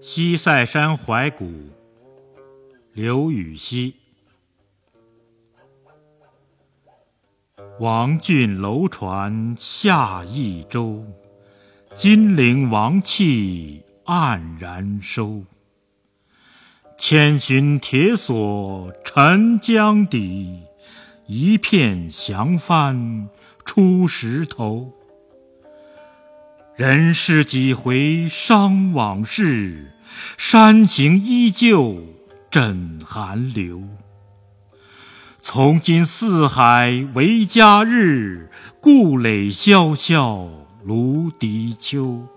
西塞山怀古，刘禹锡。王浚楼船下益州，金陵王气黯然收。千寻铁锁沉江底，一片降帆出石头。人世几回伤往事，山形依旧枕寒流。从今四海为家日，故垒萧萧芦荻秋。